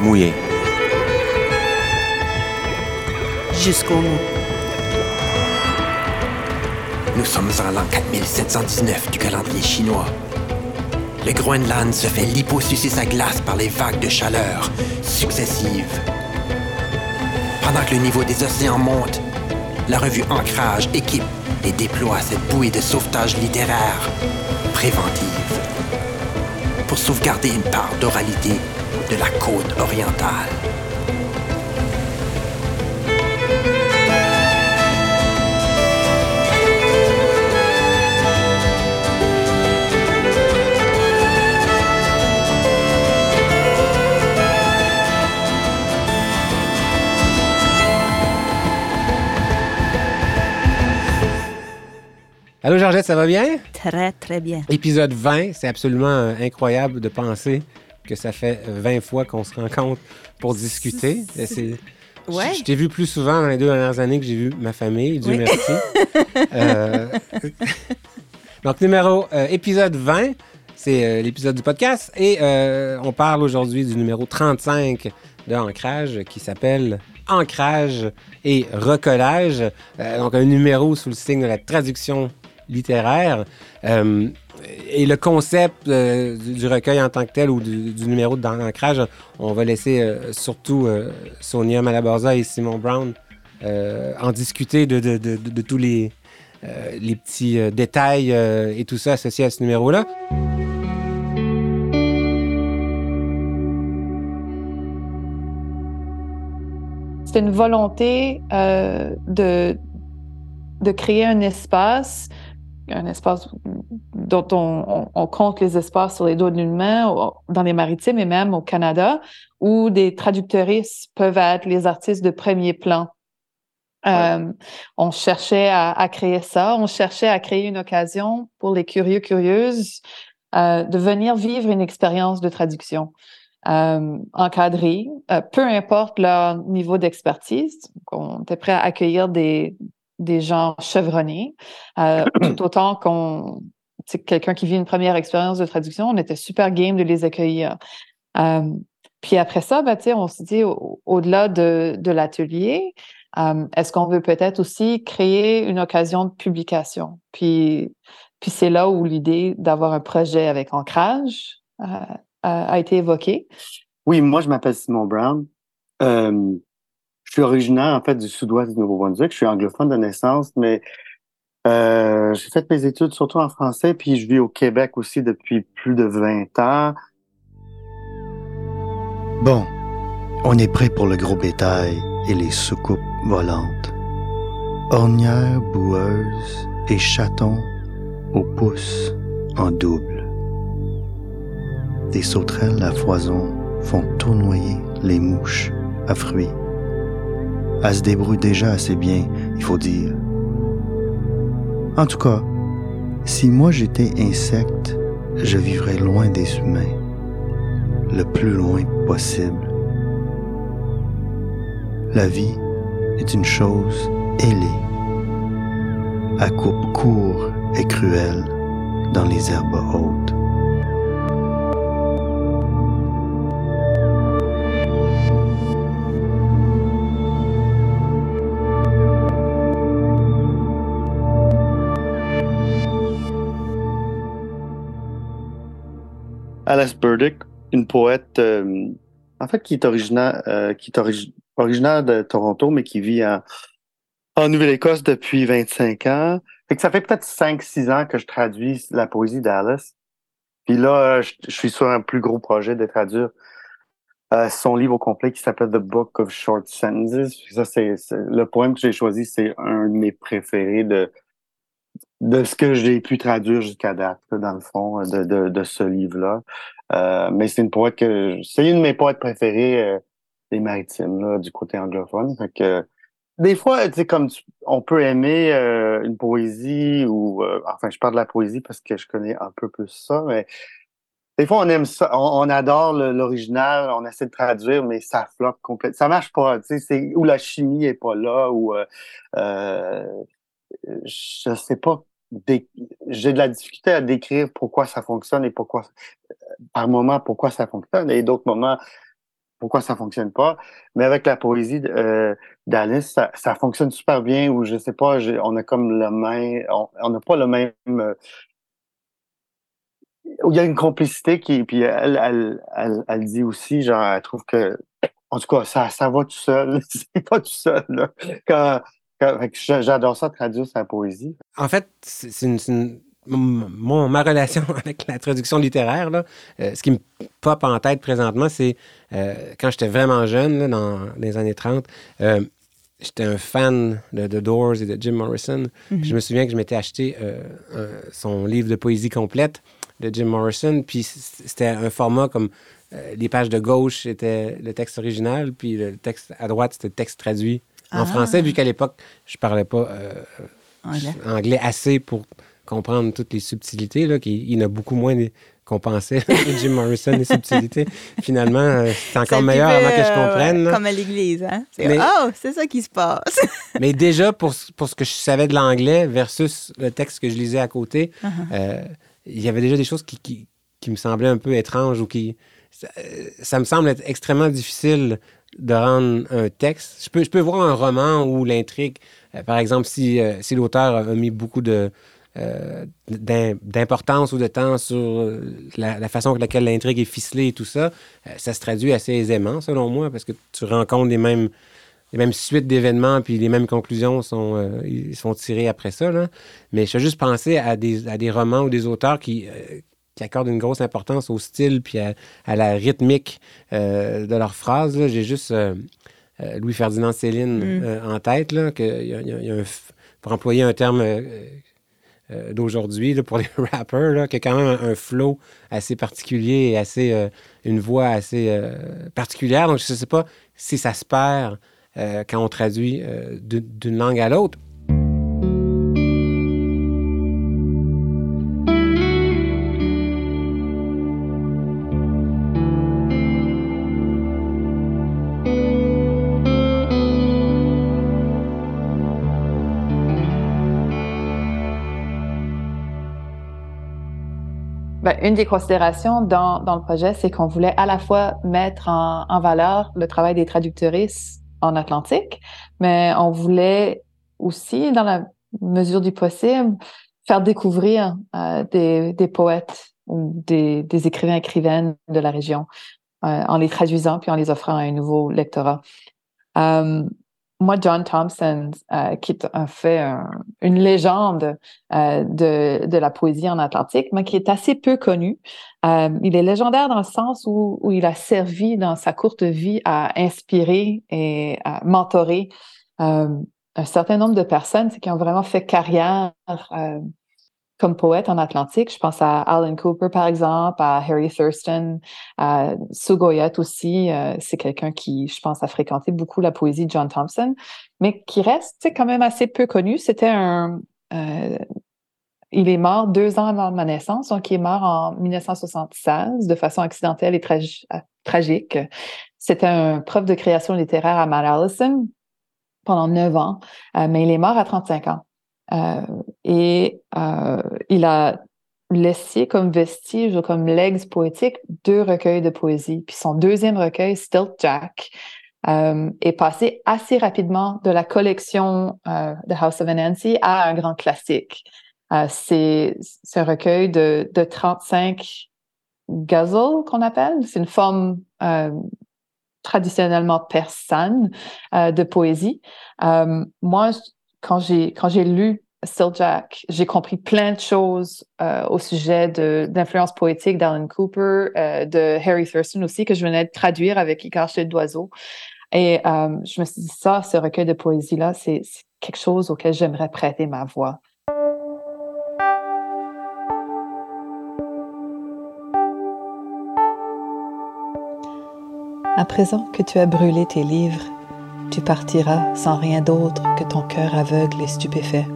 mouillé. Jusqu'au bout. Nous sommes en l'an 4719 du calendrier chinois. Le Groenland se fait liposucer sa glace par les vagues de chaleur successives. Pendant que le niveau des océans monte, la revue Ancrage équipe et déploie cette bouée de sauvetage littéraire préventive pour sauvegarder une part d'oralité de la côte orientale. Allô Georgette, ça va bien? Très, très bien. Épisode 20, c'est absolument euh, incroyable de penser que ça fait 20 fois qu'on se rencontre pour discuter. Euh, C'est- Ouais. Je, je t'ai vu plus souvent dans les deux dernières années que j'ai vu ma famille, Dieu Oui. merci. Euh, Donc, numéro, euh, épisode 20, c'est euh, l'épisode du podcast. Et euh, on parle aujourd'hui du numéro 35 de Ancrage qui s'appelle Ancrage et recollage. Euh, donc, un numéro sous le signe de la traduction littéraire. Et le concept euh, du, recueil en tant que tel ou du, numéro d'ancrage, on va laisser euh, surtout euh, Sonia Malabarza et Simon Brown en discuter de, tous les, petits détails et tout ça associé à ce numéro-là. C'est une volonté de créer un espace, un espace dont on, on- on compte les espaces sur les doigts d'une main dans les maritimes et même au Canada, où des traductrices peuvent être les artistes de premier plan. Euh, on cherchait à, à créer ça, on cherchait à créer une occasion pour les curieux, curieuses euh, de venir vivre une expérience de traduction euh, encadrés, euh, peu importe leur niveau d'expertise. On était prêt à accueillir des, des gens chevronnés, euh, tout autant qu'on, quelqu'un qui vit une première expérience de traduction, on était super game de les accueillir. Euh, puis après ça, ben, on s'est dit, au- au-delà de, de l'atelier, euh, est-ce qu'on veut peut-être aussi créer une occasion de publication? Puis, puis c'est là où l'idée d'avoir un projet avec ancrage euh, a, a été évoquée. Oui, moi, je m'appelle Simon Brown. Je suis originaire, en fait, du sud-ouest du Nouveau-Brunswick. Je suis anglophone de naissance, mais euh, j'ai fait mes études surtout en français, puis je vis au Québec aussi depuis plus de 20 ans. Bon, on est prêt pour le gros bétail et les soucoupes volantes. Ornières boueuses et chatons au pouce en double. Des sauterelles à foison font tournoyer les mouches à fruits. Elles se débrouillent déjà assez bien, il faut dire. En tout cas, si moi j'étais insecte, je vivrais loin des humains le plus loin possible. La vie est une chose ailée, à coupe court et cruelle dans les herbes hautes. Alice Burdick, une poète, euh, en fait, qui est originaire, euh, qui est de Toronto, mais qui vit en, en Nouvelle-Écosse depuis 25 ans. Fait que ça fait peut-être 5-6 ans que je traduis la poésie d'Alice. Puis là, euh, je, suis sur un plus gros projet de traduire son livre au complet qui s'appelle The Book of Short Sentences. Ça, le poème que j'ai choisi, c'est un de mes préférés de, de ce que j'ai pu traduire jusqu'à date, dans le fond, de, de, de ce livre-là. Euh, mais c'est une poète que c'est une de mes poètes préférées euh, des maritimes, là, du côté anglophone. Fait que des fois, tu sais, comme tu- on peut aimer euh, une poésie ou euh, enfin, je parle de la poésie parce que je connais un peu plus ça, mais des fois on aime ça, on, adore l'original, on essaie de traduire, mais ça floppe complètement. Ça marche pas, tu sais, c'est où la chimie est pas là, ou euh, euh, je sais pas. J'ai de la difficulté à décrire pourquoi ça fonctionne et pourquoi par moment pourquoi ça fonctionne et d'autres moments pourquoi ça fonctionne pas. Mais avec la poésie euh, d'Alice, ça, ça, fonctionne super bien. Ou je sais pas, on a comme le même, on n'a pas le même. Euh, il y a une complicité qui, puis elle, elle, elle, elle, dit aussi, genre, elle trouve que, en tout cas, ça, ça va tout seul. C'est pas tout seul. Là. Quand, j'adore ça traduire sa poésie. En fait, c'est une, mon, ma relation avec la traduction littéraire, là, euh, ce qui me pop en tête présentement, c'est euh, quand j'étais vraiment jeune, là, dans les années 30, euh, j'étais un fan de The Doors et de Jim Morrison. Mm-hmm. Je me souviens que je m'étais acheté son livre de poésie complète de Jim Morrison, puis c'était un format comme les pages de gauche étaient le texte original, puis le texte à droite, c'était le texte traduit en ah. français, vu qu'à l'époque, je parlais pas anglais assez pour comprendre toutes les subtilités, là, qu'il il y en a beaucoup moins qu'on pensait, Jim Morrison, les subtilités. Finalement, euh, c'est encore meilleur avant que je euh, comprenne. comme à l'église, hein? C'est, oh, c'est ça qui se passe. mais déjà, pour, pour, ce que je savais de l'anglais versus le texte que je lisais à côté, uh-huh. euh, il y avait déjà des choses qui, qui, qui, me semblaient un peu étranges ou qui... Ça, ça, me semble être extrêmement difficile de rendre un texte. Je peux, je peux voir un roman où l'intrigue, par exemple, si, si l'auteur a mis beaucoup de euh, d'importance ou de temps sur la, façon avec laquelle l'intrigue est ficelée et tout ça, euh, ça se traduit assez aisément, selon moi, parce que tu rencontres les mêmes, mêmes suites d'événements, puis les mêmes conclusions sont, euh, sont tirées après ça. Là. Mais je suis juste pensé à des, à des romans ou des auteurs qui, qui accordent une grosse importance au style puis à, la rythmique de leurs phrases. J'ai juste Louis-Ferdinand Céline mm. en tête, là, que, y a, pour employer un terme euh, d'aujourd'hui pour les rappers, là, qui a quand même un, flow assez particulier et assez, euh, une voix assez euh, particulière. Donc, je ne sais pas si ça se perd quand on traduit d'une langue à l'autre. Ben, une des considérations dans, le projet, c'est qu'on voulait à la fois mettre en, valeur le travail des traductrices en Atlantique, mais on voulait aussi, dans la mesure du possible, faire découvrir euh, des, des, poètes ou des, des, écrivains écrivaines de la région euh, en les traduisant puis en les offrant à un nouveau lectorat. Euh, moi, John Thompson, euh, qui en fait une légende euh, de, de, la poésie en Atlantique, mais qui est assez peu connu. Euh, il est légendaire dans le sens où, où, il a servi dans sa courte vie à inspirer et à mentorer un certain nombre de personnes qui ont vraiment fait carrière comme poète en Atlantique. Je pense à Alan Cooper, par exemple, à Harry Thurston, à Sue Goyette aussi. Euh, c'est quelqu'un qui, je pense, a fréquenté beaucoup la poésie de John Thompson, mais qui reste quand même assez peu connu. C'était un... Euh, il est mort deux ans avant ma naissance, donc il est mort en 1976 de façon accidentelle et euh, tragique. C'était un prof de création littéraire à Mount Allison pendant neuf ans, mais il est mort à 35 ans. Euh, et euh, il a laissé comme vestige ou comme legs poétique deux recueils de poésie. Puis son deuxième recueil, Stilt Jack, euh, est passé assez rapidement de la collection euh, The House of Anansi à un grand classique. Euh, c'est un recueil de, de 35 ghazals qu'on appelle. C'est une forme traditionnellement persane de poésie. moi, quand j'ai lu Still Jack, j'ai compris plein de choses euh, au sujet d'influence poétique d'Alan Cooper, euh, de Harry Thurston aussi que je venais de traduire avec Icarché d'oiseau. Et euh, je me suis dit ça, ce recueil de poésie là, c'est quelque chose auquel j'aimerais prêter ma voix. À présent que tu as brûlé tes livres, tu partiras sans rien d'autre que ton cœur aveugle et stupéfait.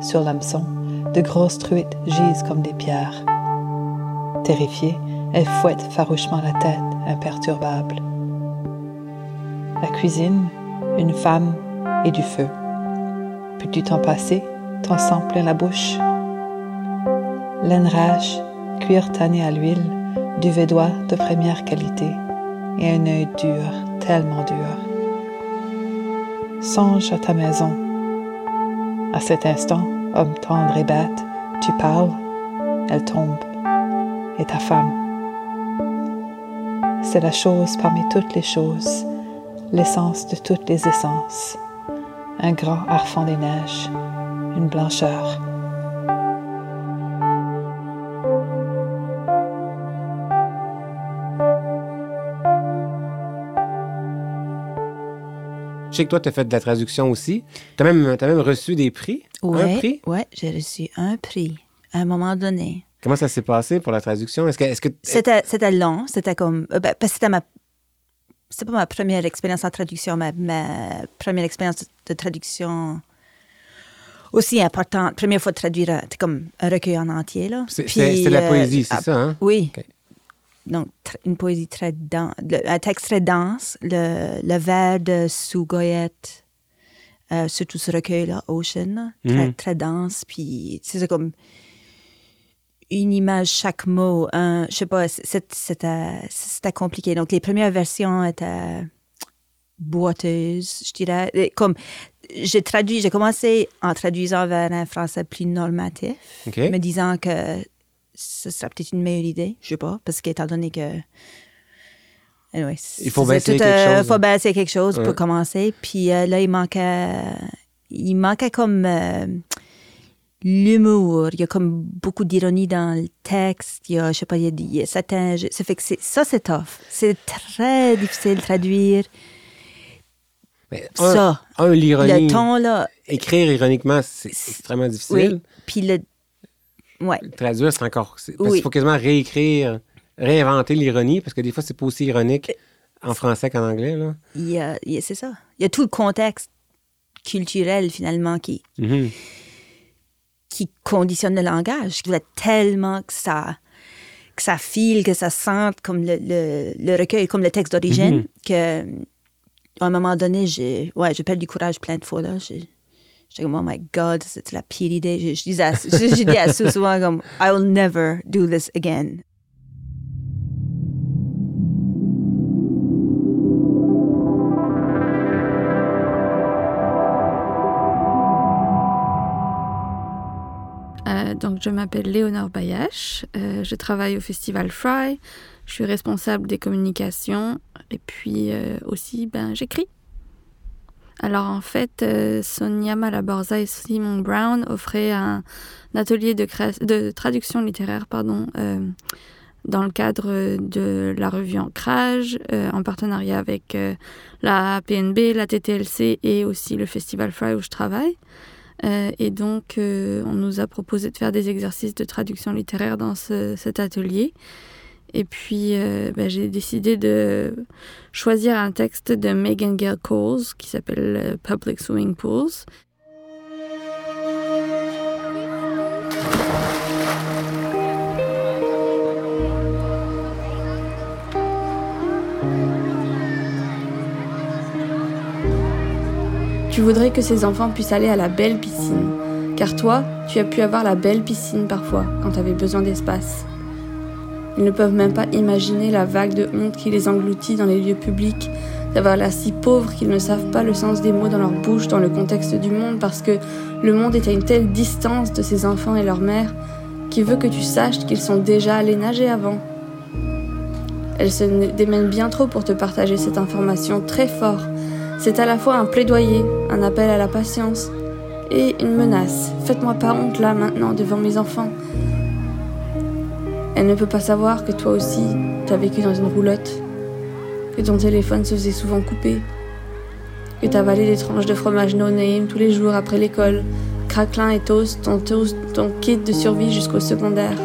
Sur l'hameçon, de grosses truites gisent comme des pierres. Terrifiée, elle fouette farouchement la tête, imperturbable. La cuisine, une femme et du feu. Peux-tu t'en passer, ton sang plein la bouche? Laine rage, cuir tanné à l'huile, du védois de première qualité, et un œil dur, tellement dur. Songe à ta maison. À cet instant, homme tendre et bête, tu parles, elle tombe, et ta femme. C'est la chose parmi toutes les choses, l'essence de toutes les essences, un grand harfang des neiges, une blancheur. Sais que toi, tu as fait de la traduction aussi. Tu as, as, même reçu des prix. Ouais, un prix? Oui, j'ai reçu un prix à un moment donné. Comment ça s'est passé pour la traduction? Est-ce que, est. C'était, c'était long. C'était comme. euh, ben, parce que c'était ma. C'était pas ma première expérience en traduction, ma, ma première expérience de traduction aussi importante. Première fois de traduire un- c'était comme un recueil en entier. Là. C'est, c'est- c'est la euh, poésie, c'est ah, ça, hein? Oui. Donc, une poésie très dense, un texte très dense, le, le vers de Sue Goyette, euh, surtout ce recueil-là, Ocean, là, très, Mhm. très dense, puis c'est comme une image, chaque mot, un, je sais pas, c'est- c'était compliqué. Donc, les premières versions étaient boiteuses, je dirais. Comme, j'ai traduit, j'ai commencé en traduisant vers un français plus normatif me disant que ce serait peut-être une meilleure idée, je sais pas, parce qu'étant donné que. Anyway, Il faut baisser tout, quelque euh, chose. faut baisser quelque chose Ouais. pour commencer. Puis euh, là, il manquait. Il manquait comme. euh, L'humour, il y a comme beaucoup d'ironie dans le texte, il y a, je sais pas, il y a, il y a certains, ça fait que c'est, ça c'est tough. C'est très difficile de traduire Mais un, ça. un, l'ironie. Le ton là, Écrire ironiquement, c'est extrêmement difficile. oui. Puis le, ouais, Traduire, c'est encore. Parce Oui. qu'il faut quasiment réécrire, réinventer l'ironie, parce que des fois, c'est pas aussi ironique en français qu'en anglais. Là. il y a, c'est ça. Il y a tout le contexte culturel finalement qui, Mhm. qui conditionne le langage. Je voulais tellement que ça, que ça file, que ça sente comme le, le, le recueil, comme le texte d'origine, Mhm. que à un moment donné, j'ai ouais, j'ai perdu du courage plein de fois. Là. J'ai, j'étais comme, oh my God, c'est la pire idée. Je, je disais à, je, je dis à Sue souvent comme, I will never do this again. Euh, donc, je m'appelle Léonore Bayache. Euh, je travaille au Festival Fry. Je suis responsable des communications. Et puis euh, aussi, ben, j'écris. Alors, en fait, euh, Sonia Malaborza et Simon Brown offraient un, atelier de, traduction littéraire euh, dans le cadre de la revue Ancrage, euh, en partenariat avec la PNB, la TTLC et aussi le Festival Fry où je travaille. Et donc, on nous a proposé de faire des exercices de traduction littéraire dans ce- cet atelier. Et puis, euh, ben, j'ai décidé de choisir un texte de Megan Gale Coles qui s'appelle euh, Public Swimming Pools. Tu voudrais que ces enfants puissent aller à la belle piscine. Car toi, tu as pu avoir la belle piscine parfois, quand tu avais besoin d'espace. Ils ne peuvent même pas imaginer la vague de honte qui les engloutit dans les lieux publics, d'avoir l'air si pauvres qu'ils ne savent pas le sens des mots dans leur bouche dans le contexte du monde parce que le monde est à une telle distance de ces enfants et leur mère qui veut que tu saches qu'ils sont déjà allés nager avant. Elle se démène bien trop pour te partager cette information très fort. C'est à la fois un plaidoyer, un appel à la patience et une menace. Faites-moi pas honte là maintenant devant mes enfants. Elle ne peut pas savoir que toi aussi, tu as vécu dans une roulotte, que ton téléphone se faisait souvent couper, que tu avalé des tranches de fromage no-name tous les jours après l'école, craquelin et toast, ton, kit de survie jusqu'au secondaire.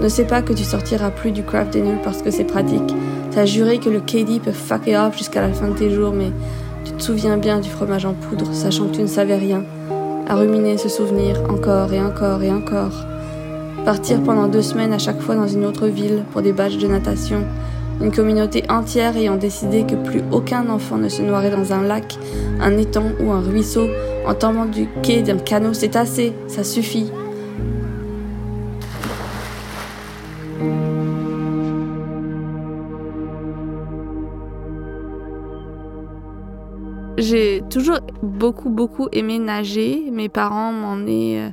Ne sais pas que tu sortiras plus du craft dinner parce que c'est pratique. T'as juré que le KD peut fuck it off jusqu'à la fin de tes jours, mais tu te souviens bien du fromage en poudre, sachant que tu ne savais rien. À ruminer ce souvenir encore et encore et encore. Partir pendant deux semaines à chaque fois dans une autre ville pour des badges de natation. Une communauté entière ayant décidé que plus aucun enfant ne se noierait dans un lac, un étang ou un ruisseau en tombant du quai d'un canot. C'est assez, ça suffit. J'ai toujours beaucoup, beaucoup aimé nager. Mes parents m'emmenaient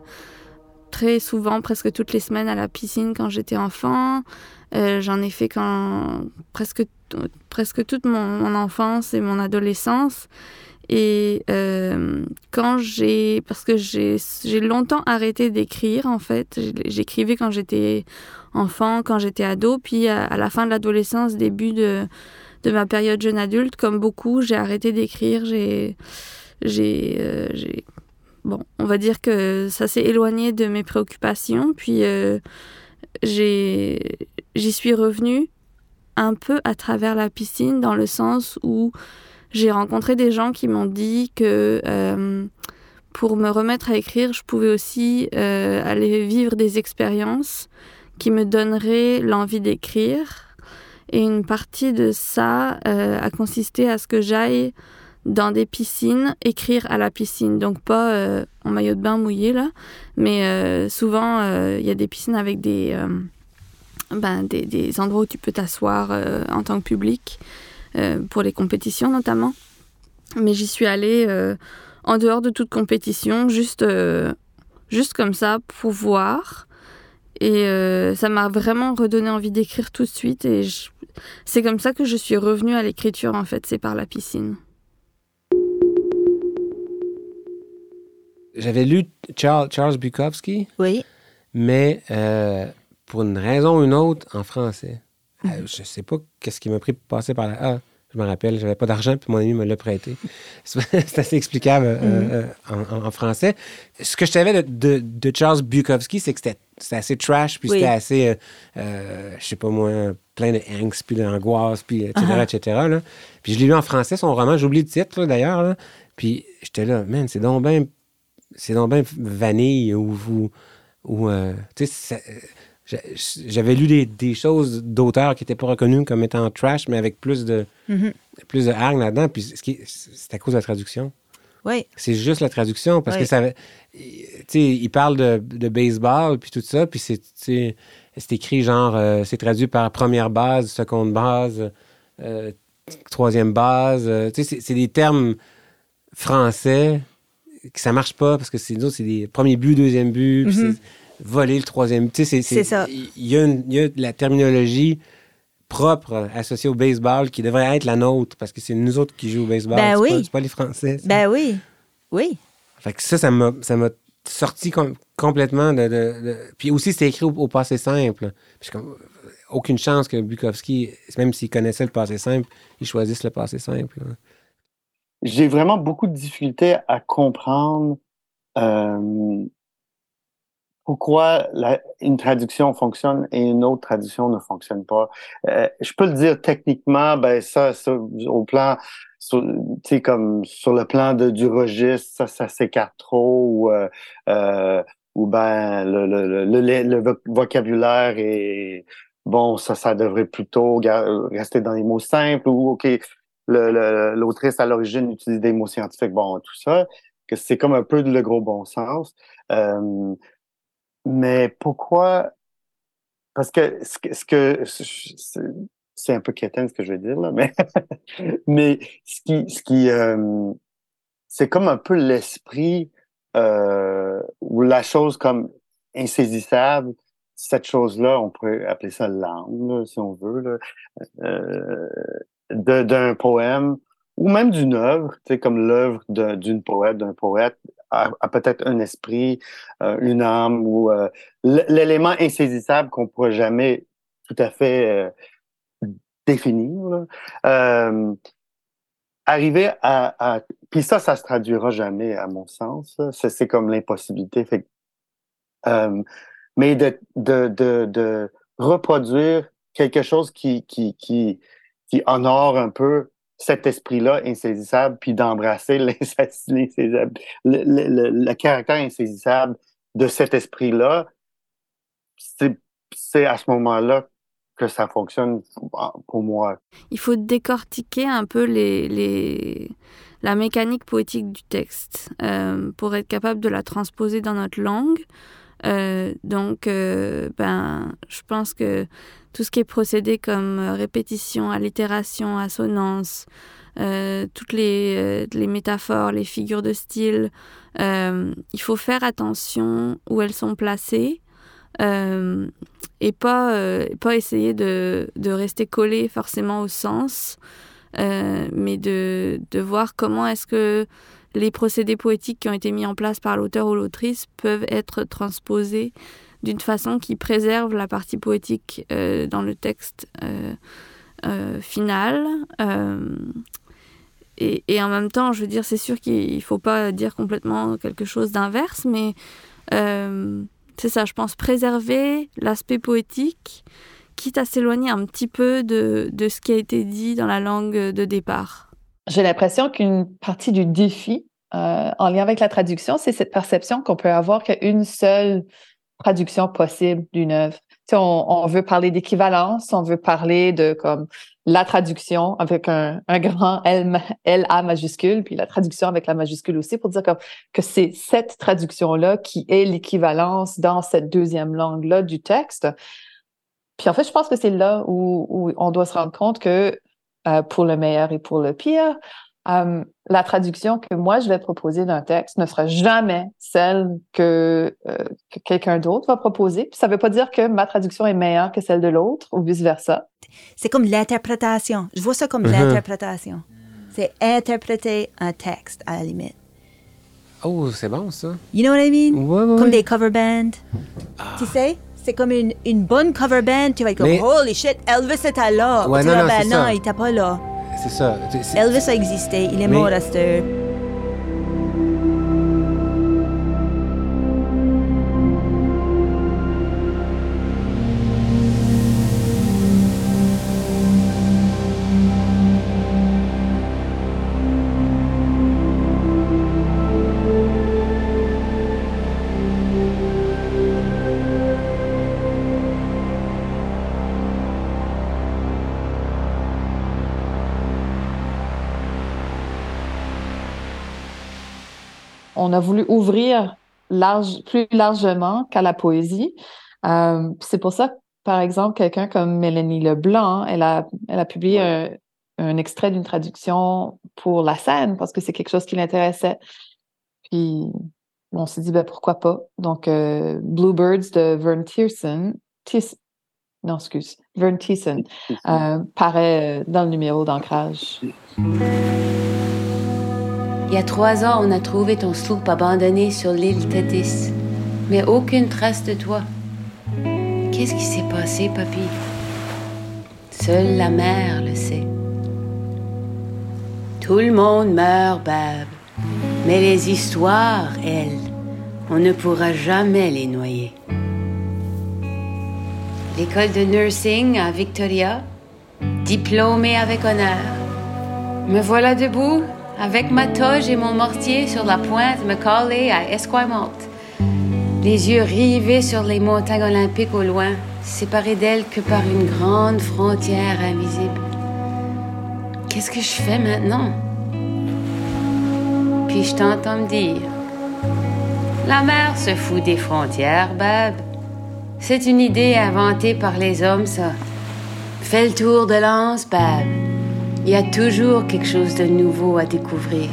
très souvent, presque toutes les semaines, à la piscine quand j'étais enfant. Euh, j'en ai fait quand presque, presque toute mon, enfance et mon adolescence. Et euh, quand j'ai, parce que j'ai longtemps arrêté d'écrire en fait, j'écrivais quand j'étais enfant, quand j'étais ado, puis à, la fin de l'adolescence, début de, de ma période jeune adulte, comme beaucoup, j'ai arrêté d'écrire, j'ai, j'ai, euh, on va dire que ça s'est éloigné de mes préoccupations, puis euh, j'y suis revenue un peu à travers la piscine, dans le sens où j'ai rencontré des gens qui m'ont dit que euh, pour me remettre à écrire, je pouvais aussi euh, aller vivre des expériences qui me donneraient l'envie d'écrire. Et une partie de ça a consisté à ce que j'aille dans des piscines, écrire à la piscine. Donc pas en maillot de bain mouillé, là, mais souvent, il y a des piscines avec des, ben, des, des, endroits où tu peux t'asseoir en tant que public. Euh, pour les compétitions notamment. Mais j'y suis allée euh, en dehors de toute compétition, juste, euh, juste comme ça, pour voir. Et ça m'a vraiment redonné envie d'écrire tout de suite. Et c'est comme ça que je suis revenue à l'écriture, en fait, c'est par la piscine. J'avais lu Charles, Charles Bukowski. Oui. Mais pour une raison ou une autre, en français. Je euh, je sais pas qu'est-ce qui m'a pris pour passer par là. Ah, je me rappelle, j'avais pas d'argent, puis mon ami me l'a prêté. C'est assez explicable euh, mm-hmm. euh, en, français. Ce que je savais de, de, Charles Bukowski, c'est que c'était assez trash, puis c'était assez, je sais pas moi, plein de angst, puis d'angoisse, puis etc., uh-huh. etc. Puis je l'ai lu en français, son roman, j'oublie le titre d'ailleurs. Puis j'étais là, man, c'est donc bien c'est donc bien vanille ou, ou, ou tu sais, j'avais lu des, choses d'auteurs qui n'étaient pas reconnus comme étant trash, mais avec plus de, mm-hmm. plus de hargne là-dedans. Puis c'est à cause de la traduction. Oui. C'est juste la traduction parce que ça. Tu sais, il parle de, de, baseball puis tout ça, puis c'est écrit genre. Euh, c'est traduit par première base, seconde base, euh, troisième base. Euh, tu sais, c'est des termes français que ça marche pas parce que c'est des premiers buts, deuxième but. Mm-hmm voler le troisième. Tu sais, c'est ça. Il y, a la terminologie propre associée au baseball qui devrait être la nôtre parce que c'est nous autres qui jouons au baseball. Ben c'est oui. Pas, pas, les Français. Ben oui. Oui. Fait que ça, ça m'a sorti complètement de, Puis aussi, c'était écrit au, passé simple. Puis aucune chance que Bukowski, même s'il connaissait le passé simple, il choisisse le passé simple. J'ai vraiment beaucoup de difficultés à comprendre euh, pourquoi une traduction fonctionne et une autre traduction ne fonctionne pas. Euh, je peux le dire techniquement, ben ça, au plan, tu sais comme sur le plan de, du registre, ça, ça s'écarte trop ou euh, euh ou ben le, le, le, le, vocabulaire est bon, ça, ça devrait plutôt rester dans les mots simples ou ok, l'autrice à l'origine utilise des mots scientifiques, bon tout ça, que c'est comme un peu le gros bon sens. Euh, mais pourquoi? Parce que ce que, c'est un peu quétaine ce que je vais dire là, mais mais ce qui ce qui euh, c'est comme un peu l'esprit euh, ou la chose comme insaisissable. Cette chose-là, on pourrait appeler ça l'âme, si on veut, d'un poème ou même d'une œuvre, tu sais, comme l'œuvre d'une poète, d'un poète, a, peut-être un esprit, euh, une âme ou euh, l'élément insaisissable qu'on ne pourra jamais tout à fait euh, définir. arriver à, à, Puis ça, ça se traduira jamais, à mon sens. C'est comme l'impossibilité. Mais de, de, de, de reproduire quelque chose qui, qui, qui, qui honore un peu cet esprit-là insaisissable, puis d'embrasser le, le, caractère insaisissable de cet esprit-là, c'est à ce moment-là que ça fonctionne pour moi. Il faut décortiquer un peu les, les la mécanique poétique du texte euh, pour être capable de la transposer dans notre langue. Euh, donc, euh, ben, je pense que tout ce qui est procédé comme répétition, allitération, assonance, euh, toutes les, euh, métaphores, les figures de style. Euh, il faut faire attention où elles sont placées et pas, pas essayer de, rester collé forcément au sens, mais de voir comment est-ce que les procédés poétiques qui ont été mis en place par l'auteur ou l'autrice peuvent être transposés d'une façon qui préserve la partie poétique dans le texte euh, final. Euh, et, et, en même temps, je veux dire, c'est sûr qu'il ne faut pas dire complètement quelque chose d'inverse, mais euh, c'est ça, je pense, préserver l'aspect poétique, quitte à s'éloigner un petit peu de, ce qui a été dit dans la langue de départ. J'ai l'impression qu'une partie du défi en lien avec la traduction, c'est cette perception qu'on peut avoir qu'une seule traduction possible d'une œuvre on, veut parler d'équivalence, on veut parler de comme la traduction avec un, grand L, L, A majuscule, puis la traduction avec la majuscule aussi, pour dire que c'est cette traduction-là qui est l'équivalence dans cette deuxième langue-là du texte. Puis en fait, je pense que c'est là où, on doit se rendre compte que euh, pour le meilleur et pour le pire, euh, la traduction que moi je vais proposer d'un texte ne sera jamais celle que, euh, quelqu'un d'autre va proposer. Puis ça ne veut pas dire que ma traduction est meilleure que celle de l'autre ou vice-versa. C'est comme l'interprétation. Je vois ça comme uh-huh. l'interprétation. C'est interpréter un texte à la limite. Oh, c'est bon ça. You know what I mean? comme des cover bands. Tu sais? C'est comme une, une, bonne cover band. Tu vas être comme, holy shit, Elvis était là. Ouais, non, non, ben non, il n'était pas là c'est ça. Elvis a existé, il est mort à cette heure. A voulu ouvrir large, plus largement qu'à la poésie. Euh, c'est pour ça, par exemple, quelqu'un comme Mélanie Leblanc, elle a, elle a publié un, extrait d'une traduction pour la scène parce que c'est quelque chose qui l'intéressait. Puis on s'est dit, ben, pourquoi pas? Donc, euh, Bluebirds de Vern Thiessen, non, excuse, Vern Thiessen, euh, paraît dans le numéro d'ancrage. Il y a trois ans, on a trouvé ton sloop abandonné sur l'île Tétis, mais aucune trace de toi. Qu'est-ce qui s'est passé, papy? Seule la mère le sait. Tout le monde meurt, Bab, mais les histoires, elles, on ne pourra jamais les noyer. L'école de nursing à Victoria, diplômée avec honneur. Me voilà debout avec ma toge et mon mortier sur la pointe Macaulay à Esquimalt. Les yeux rivés sur les montagnes olympiques au loin, séparés d'elles que par une grande frontière invisible. Qu'est-ce que je fais maintenant? Puis je t'entends me dire La mer se fout des frontières, Bab. C'est une idée inventée par les hommes, ça. Fais le tour de l'anse, Bab. Il y a toujours quelque chose de nouveau à découvrir.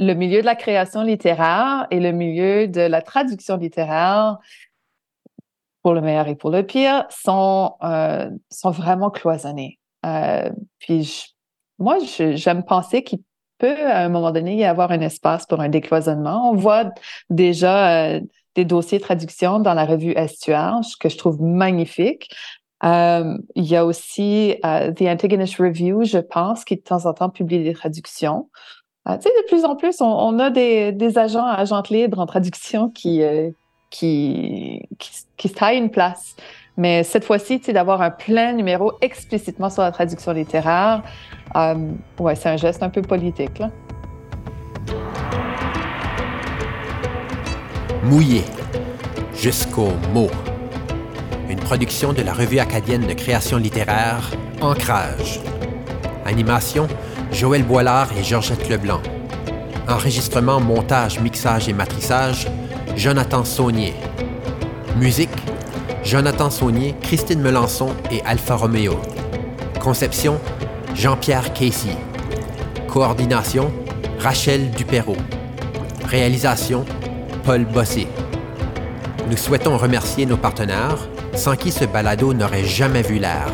Le milieu de la création littéraire et le milieu de la traduction littéraire, pour le meilleur et pour le pire, sont, euh, sont vraiment cloisonnés. Euh, puis moi, j'aime penser qu'ils peut, à un moment donné, y avoir un espace pour un décloisonnement. On voit déjà euh, des dossiers de traduction dans la revue Estuaire, que je trouve magnifique. Euh, il y a aussi euh, The Antigonous Review, je pense, qui de temps en temps publie des traductions. tu sais, de plus en plus, on, a des, des, agents, agentes libres en traduction qui, qui, qui, qui se taillent une place. Mais cette fois-ci, d'avoir un plein numéro explicitement sur la traduction littéraire, euh, ouais, c'est un geste un peu politique. Mouillé jusqu'au mot. Une production de la Revue acadienne de création littéraire, Ancrage. Animation, Joël Boilard et Georgette Leblanc. Enregistrement, montage, mixage et matrissage, Jonathan Saunier. Musique, Jonathan Saunier, Christine Melançon et Alpha Romeo. Conception, Jean-Pierre Casey. Coordination, Rachel Dupérault. Réalisation, Paul Bossé. Nous souhaitons remercier nos partenaires, sans qui ce balado n'aurait jamais vu l'air.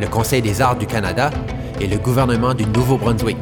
Le Conseil des arts du Canada et le gouvernement du Nouveau-Brunswick.